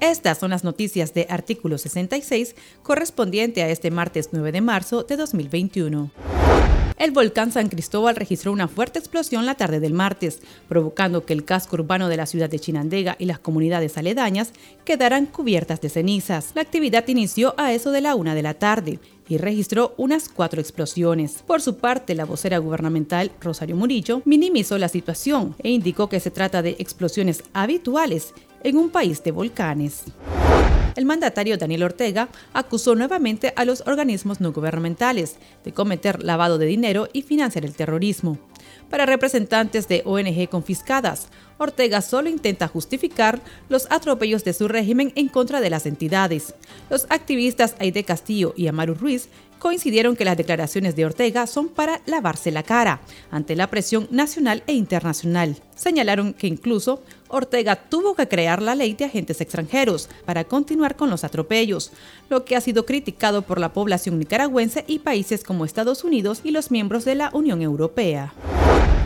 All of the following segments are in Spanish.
Estas son las noticias de artículo 66 correspondiente a este martes 9 de marzo de 2021. El volcán San Cristóbal registró una fuerte explosión la tarde del martes, provocando que el casco urbano de la ciudad de Chinandega y las comunidades aledañas quedaran cubiertas de cenizas. La actividad inició a eso de la una de la tarde y registró unas cuatro explosiones. Por su parte, la vocera gubernamental Rosario Murillo minimizó la situación e indicó que se trata de explosiones habituales en un país de volcanes el mandatario Daniel Ortega acusó nuevamente a los organismos no gubernamentales de cometer lavado de dinero y financiar el terrorismo. Para representantes de ONG confiscadas, Ortega solo intenta justificar los atropellos de su régimen en contra de las entidades. Los activistas Aide Castillo y Amaru Ruiz coincidieron que las declaraciones de Ortega son para lavarse la cara ante la presión nacional e internacional. Señalaron que incluso Ortega tuvo que crear la ley de agentes extranjeros para continuar con los atropellos, lo que ha sido criticado por la población nicaragüense y países como Estados Unidos y los miembros de la Unión Europea.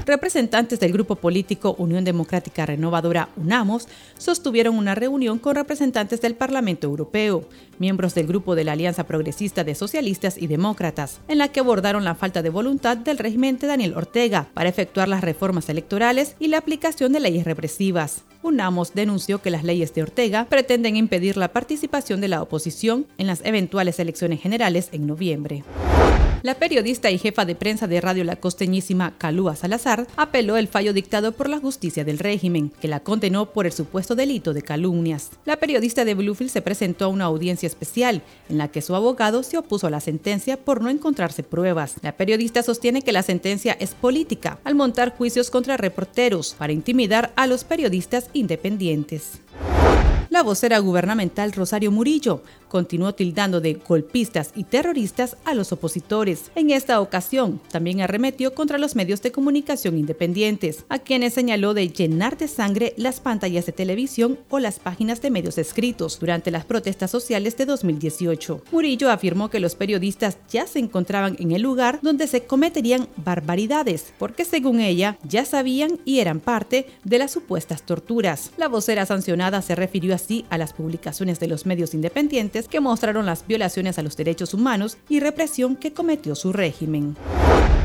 Representantes del grupo político Unión Democrática Renovadora UNAMOS sostuvieron una reunión con representantes del Parlamento Europeo, miembros del grupo de la Alianza Progresista de Socialistas y Demócratas, en la que abordaron la falta de voluntad del régimen de Daniel Ortega para efectuar las reformas electorales y la aplicación de leyes represivas. UNAMOS denunció que las leyes de Ortega pretenden impedir la participación de la oposición en las eventuales elecciones generales en noviembre. La periodista y jefa de prensa de Radio La Costeñísima, Calúa Salazar, apeló el fallo dictado por la justicia del régimen, que la condenó por el supuesto delito de calumnias. La periodista de Bluefield se presentó a una audiencia especial, en la que su abogado se opuso a la sentencia por no encontrarse pruebas. La periodista sostiene que la sentencia es política, al montar juicios contra reporteros para intimidar a los periodistas independientes. La vocera gubernamental Rosario Murillo continuó tildando de golpistas y terroristas a los opositores. En esta ocasión, también arremetió contra los medios de comunicación independientes, a quienes señaló de llenar de sangre las pantallas de televisión o las páginas de medios escritos durante las protestas sociales de 2018. Murillo afirmó que los periodistas ya se encontraban en el lugar donde se cometerían barbaridades, porque según ella ya sabían y eran parte de las supuestas torturas. La vocera sancionada se refirió así a las publicaciones de los medios independientes que mostraron las violaciones a los derechos humanos y represión que cometió su régimen.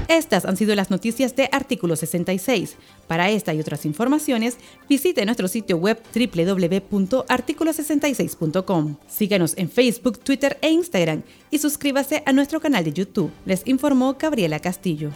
Estas han sido las noticias de Artículo 66. Para esta y otras informaciones, visite nuestro sitio web www.articulo66.com. Síganos en Facebook, Twitter e Instagram y suscríbase a nuestro canal de YouTube. Les informó Gabriela Castillo.